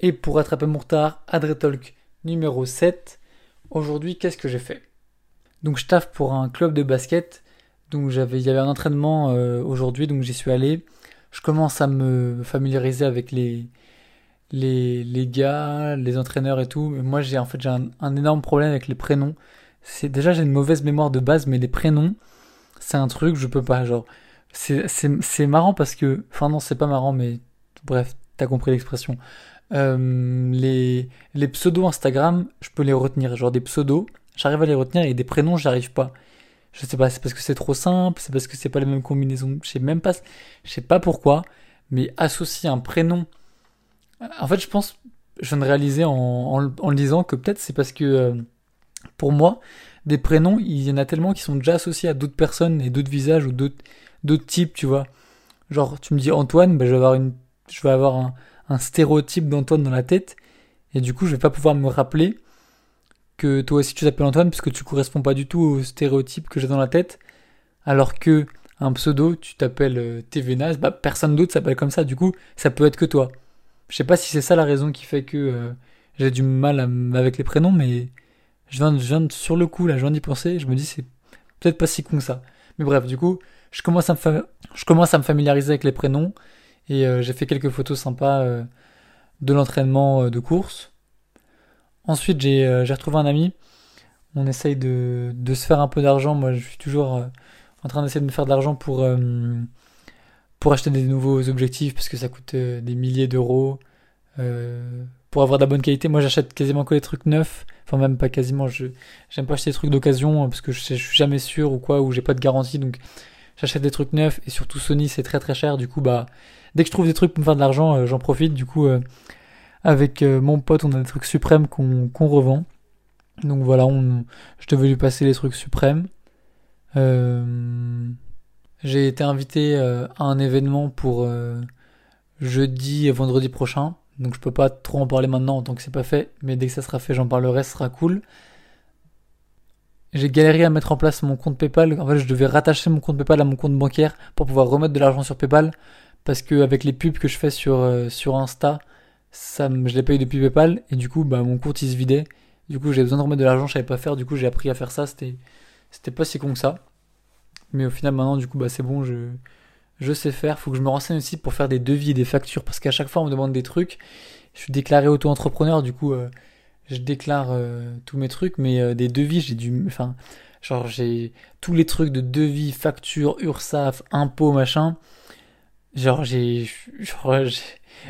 Et pour rattraper mon retard, Adretalk numéro 7. Aujourd'hui, qu'est-ce que j'ai fait? Donc je taffe pour un club de basket. Donc il y avait un entraînement euh, aujourd'hui, donc j'y suis allé. Je commence à me familiariser avec les, les, les gars, les entraîneurs et tout. moi j'ai en fait j'ai un, énorme problème avec les prénoms. C'est déjà j'ai une mauvaise mémoire de base, mais les prénoms, c'est un truc je peux pas. Genre c'est marrant parce que, enfin non c'est pas marrant, mais bref t'as compris l'expression. Euh, les, les pseudos Instagram, je peux les retenir. Genre des pseudos, j'arrive à les retenir et des prénoms, j'arrive pas. Je sais pas, c'est parce que c'est trop simple, c'est parce que c'est pas les mêmes combinaisons. Je sais même pas, je sais pas pourquoi, mais associer un prénom. En fait, je pense, je viens de réaliser en, en, le disant que peut-être c'est parce que euh, pour moi, des prénoms, il y en a tellement qui sont déjà associés à d'autres personnes et d'autres visages ou d'autres d'autres types, tu vois. Genre, tu me dis Antoine, ben, je vais avoir une, je vais avoir un, un stéréotype d'Antoine dans la tête, et du coup je vais pas pouvoir me rappeler que toi aussi tu t'appelles Antoine parce que tu corresponds pas du tout au stéréotype que j'ai dans la tête, alors que un pseudo tu t'appelles euh, TVNAS, bah personne d'autre s'appelle comme ça, du coup ça peut être que toi. Je sais pas si c'est ça la raison qui fait que euh, j'ai du mal avec les prénoms, mais je viens, je viens sur le coup là, je viens d'y penser, je me dis c'est peut-être pas si con que ça. Mais bref, du coup, je je commence à me familiariser avec les prénoms. Et euh, j'ai fait quelques photos sympas euh, de l'entraînement euh, de course. Ensuite, j'ai retrouvé un ami. On essaye de, de se faire un peu d'argent. Moi, je suis toujours en train d'essayer de me faire de l'argent pour, pour acheter des nouveaux objectifs parce que ça coûte des milliers d'euros. pour avoir de la bonne qualité, moi j'achète quasiment que les trucs neufs. Enfin, même pas quasiment. Je J'aime pas acheter des trucs d'occasion parce que je, je, suis jamais sûr ou quoi, ou j'ai pas de garantie. Donc j'achète des trucs neufs et surtout Sony c'est très très cher. Du coup, bah dès que je trouve des trucs pour me faire de l'argent, euh, j'en profite. Du coup, euh, avec euh, mon pote, on a des trucs suprêmes qu'on revend. Donc voilà, on, je devais lui passer les trucs suprêmes. J'ai été invité à un événement pour jeudi et vendredi prochain. Donc je peux pas trop en parler maintenant tant que c'est pas fait, mais dès que ça sera fait, j'en parlerai, ce sera cool. J'ai galéré à mettre en place mon compte PayPal. En fait, je devais rattacher mon compte PayPal à mon compte bancaire pour pouvoir remettre de l'argent sur PayPal parce que avec les pubs que je fais sur euh, sur Insta, ça je les paye depuis PayPal et du coup bah mon compte il se vidait. Du coup, j'ai besoin de remettre de l'argent, je savais pas faire, du coup, j'ai appris à faire ça, c'était c'était pas si con que ça. Mais au final maintenant du coup bah c'est bon, je je sais faire, faut que je me renseigne aussi pour faire des devis et des factures parce qu'à chaque fois on me demande des trucs. Je suis déclaré auto-entrepreneur, du coup euh, je déclare euh, tous mes trucs mais des devis, j'ai dû enfin genre j'ai tous les trucs de devis, factures, URSAF, impôts, machin. Genre, j'ai.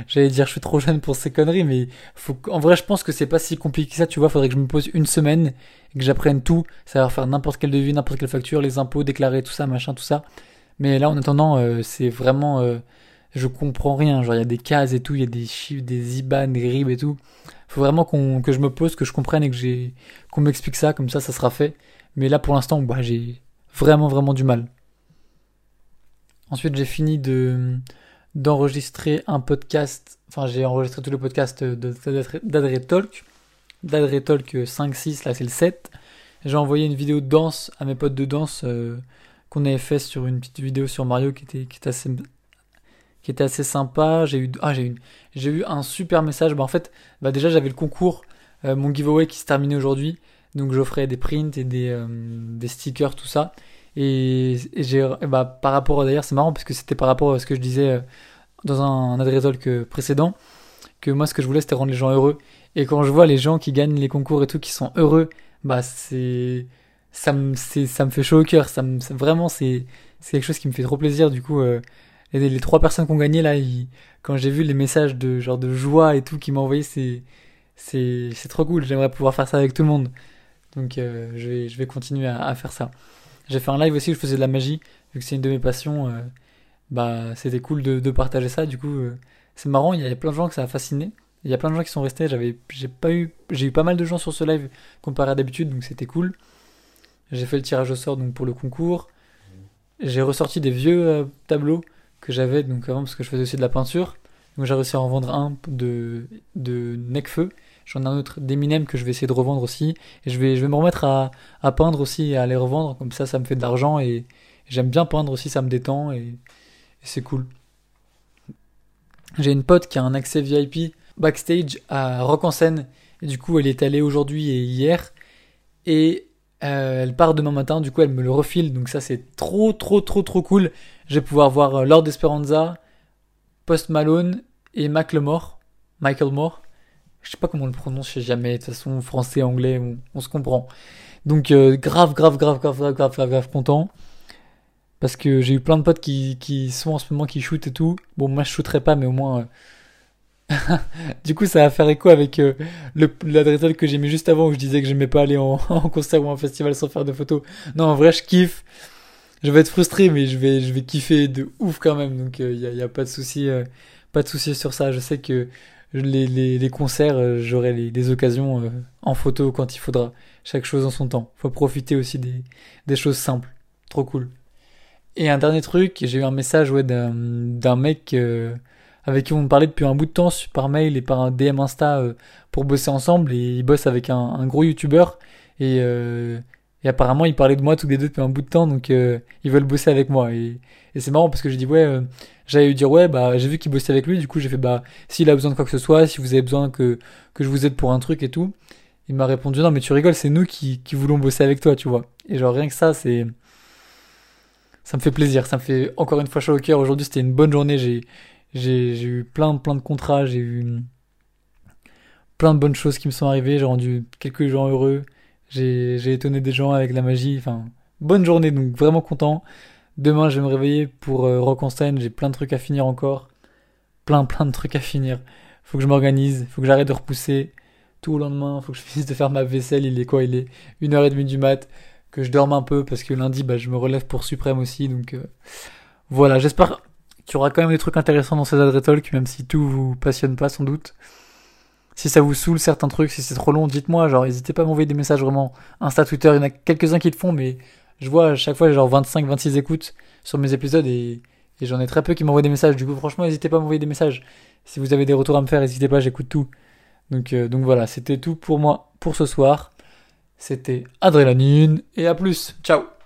J'allais dire, je suis trop jeune pour ces conneries, mais faut, en vrai, je pense que c'est pas si compliqué que ça, tu vois. Faudrait que je me pose une semaine et que j'apprenne tout, savoir faire n'importe quel devis, n'importe quelle facture, les impôts, déclarer tout ça, machin, tout ça. Mais là, en attendant, euh, c'est vraiment. Euh, je comprends rien. Genre, il y a des cases et tout, il y a des chiffres, des IBAN, des RIB et tout. Faut vraiment qu'on, que je me pose, que je comprenne et que j'ai, qu'on m'explique ça, comme ça, ça sera fait. Mais là, pour l'instant, bah, j'ai vraiment, vraiment du mal. Ensuite, j'ai fini de d'enregistrer un podcast. Enfin, j'ai enregistré tous les podcasts d'Adre Talk. Talk 5-6, là c'est le 7. J'ai envoyé une vidéo de danse à mes potes de danse euh, qu'on avait fait sur une petite vidéo sur Mario qui était, qui était assez qui était assez sympa. J'ai eu ah j'ai eu j'ai eu un super message. Bah en fait, bah déjà j'avais le concours, euh, mon giveaway qui se terminait aujourd'hui, donc j'offrais des prints et des euh, des stickers tout ça. Et, j'ai, bah, par rapport, d'ailleurs, c'est marrant parce que c'était par rapport à ce que je disais euh, dans un, un que précédent, que moi, ce que je voulais, c'était rendre les gens heureux. Et quand je vois les gens qui gagnent les concours et tout, qui sont heureux, bah, c'est, ça me, c'est, ça me fait chaud au cœur. Ça me, vraiment, c'est, c'est quelque chose qui me fait trop plaisir. Du coup, les, les, trois personnes qui ont gagné là, quand j'ai vu les messages de genre de joie et tout qui m'ont envoyé, c'est, c'est, c'est trop cool. J'aimerais pouvoir faire ça avec tout le monde. Donc, euh, je vais, je vais continuer à, faire ça. J'ai fait un live aussi où je faisais de la magie, vu que c'est une de mes passions. Euh, bah, c'était cool de, de, partager ça. Du coup, euh, c'est marrant. Il y a plein de gens que ça a fasciné. Il y a plein de gens qui sont restés. J'avais, j'ai pas eu, j'ai eu pas mal de gens sur ce live comparé à d'habitude, donc c'était cool. J'ai fait le tirage au sort donc pour le concours. J'ai ressorti des vieux tableaux que j'avais donc avant parce que je faisais aussi de la peinture. Donc j'ai réussi à en vendre un de de Necfeu J'en ai un autre d'Eminem que je vais essayer de revendre aussi. Et je vais, je vais me remettre à, à peindre aussi et à les revendre. Comme ça, ça me fait de l'argent. Et, j'aime bien peindre aussi, ça me détend. Et, c'est cool. J'ai une pote qui a un accès VIP backstage à Rock en scène. Et du coup, elle est allée aujourd'hui et hier. Et euh, elle part demain matin. Du coup, elle me le refile. Donc ça, c'est trop, trop, trop, trop cool. Je vais pouvoir voir euh, Lord Esperanza, Post Malone et Macklemore. Michael Moore. Je sais pas comment on le prononce, je sais jamais. De toute façon, français, anglais, on, se comprend. Donc, grave, grave, grave, grave, grave, grave, grave, grave content. Parce que j'ai eu plein de potes qui, qui sont en ce moment qui shootent et tout. Bon, moi je shooterai pas, mais au moins. Euh, du coup, ça va faire écho avec euh, que j'ai mis juste avant où je disais que j'aimais pas aller en, concert ou en festival sans faire de photos. Non, en vrai, je kiffe. Je vais être frustré, mais je vais, je vais kiffer de ouf quand même. Donc, il euh, n'y a, pas de souci, pas de souci sur ça. Je sais que les, concerts, j'aurai les, occasions en photo quand il faudra. Chaque chose en son temps. Faut profiter aussi des, des choses simples. Trop cool. Et un dernier truc, j'ai eu un message ouais, d'un mec euh, avec qui on parlait depuis un bout de temps par mail et par un DM Insta euh, pour bosser ensemble. Et il bosse avec un, gros youtubeur. Et, euh, et, apparemment, il parlait de moi tous les deux depuis un bout de temps. Donc, ils veulent bosser avec moi. Et, c'est marrant parce que j'ai dit, ouais, j'allais lui dire, ouais, bah, j'ai vu qu'il bossait avec lui. Du coup, j'ai fait, bah, s'il a besoin de quoi que ce soit, si vous avez besoin que, que je vous aide pour un truc et tout. Il m'a répondu, non, mais tu rigoles, c'est nous qui, qui voulons bosser avec toi, tu vois. Et genre, rien que ça, c'est ça me fait plaisir, ça me fait encore une fois chaud au cœur. Aujourd'hui, c'était une bonne journée. J'ai, eu plein, plein de contrats, j'ai eu plein de bonnes choses qui me sont arrivées. J'ai rendu quelques gens heureux. J'ai, étonné des gens avec la magie. Enfin, bonne journée, donc vraiment content. Demain, je vais me réveiller pour euh. J'ai plein de trucs à finir encore. Plein, plein de trucs à finir. Faut que je m'organise. Faut que j'arrête de repousser. Tout au lendemain, faut que je finisse de faire ma vaisselle. Il est quoi Il est une heure et demie du mat que je dorme un peu parce que lundi bah, je me relève pour Suprême aussi donc euh, voilà j'espère qu'il y aura quand même des trucs intéressants dans ces Talk même si tout vous passionne pas sans doute. Si ça vous saoule certains trucs si c'est trop long dites-moi genre n'hésitez pas à m'envoyer des messages vraiment Insta Twitter il y en a quelques-uns qui le font mais je vois à chaque fois genre 25 26 écoutes sur mes épisodes et, j'en ai très peu qui m'envoient des messages. Du coup franchement n'hésitez pas à m'envoyer des messages. Si vous avez des retours à me faire n'hésitez pas j'écoute tout. Donc euh, donc voilà c'était tout pour moi pour ce soir. C'était Adrélanine et à plus. Ciao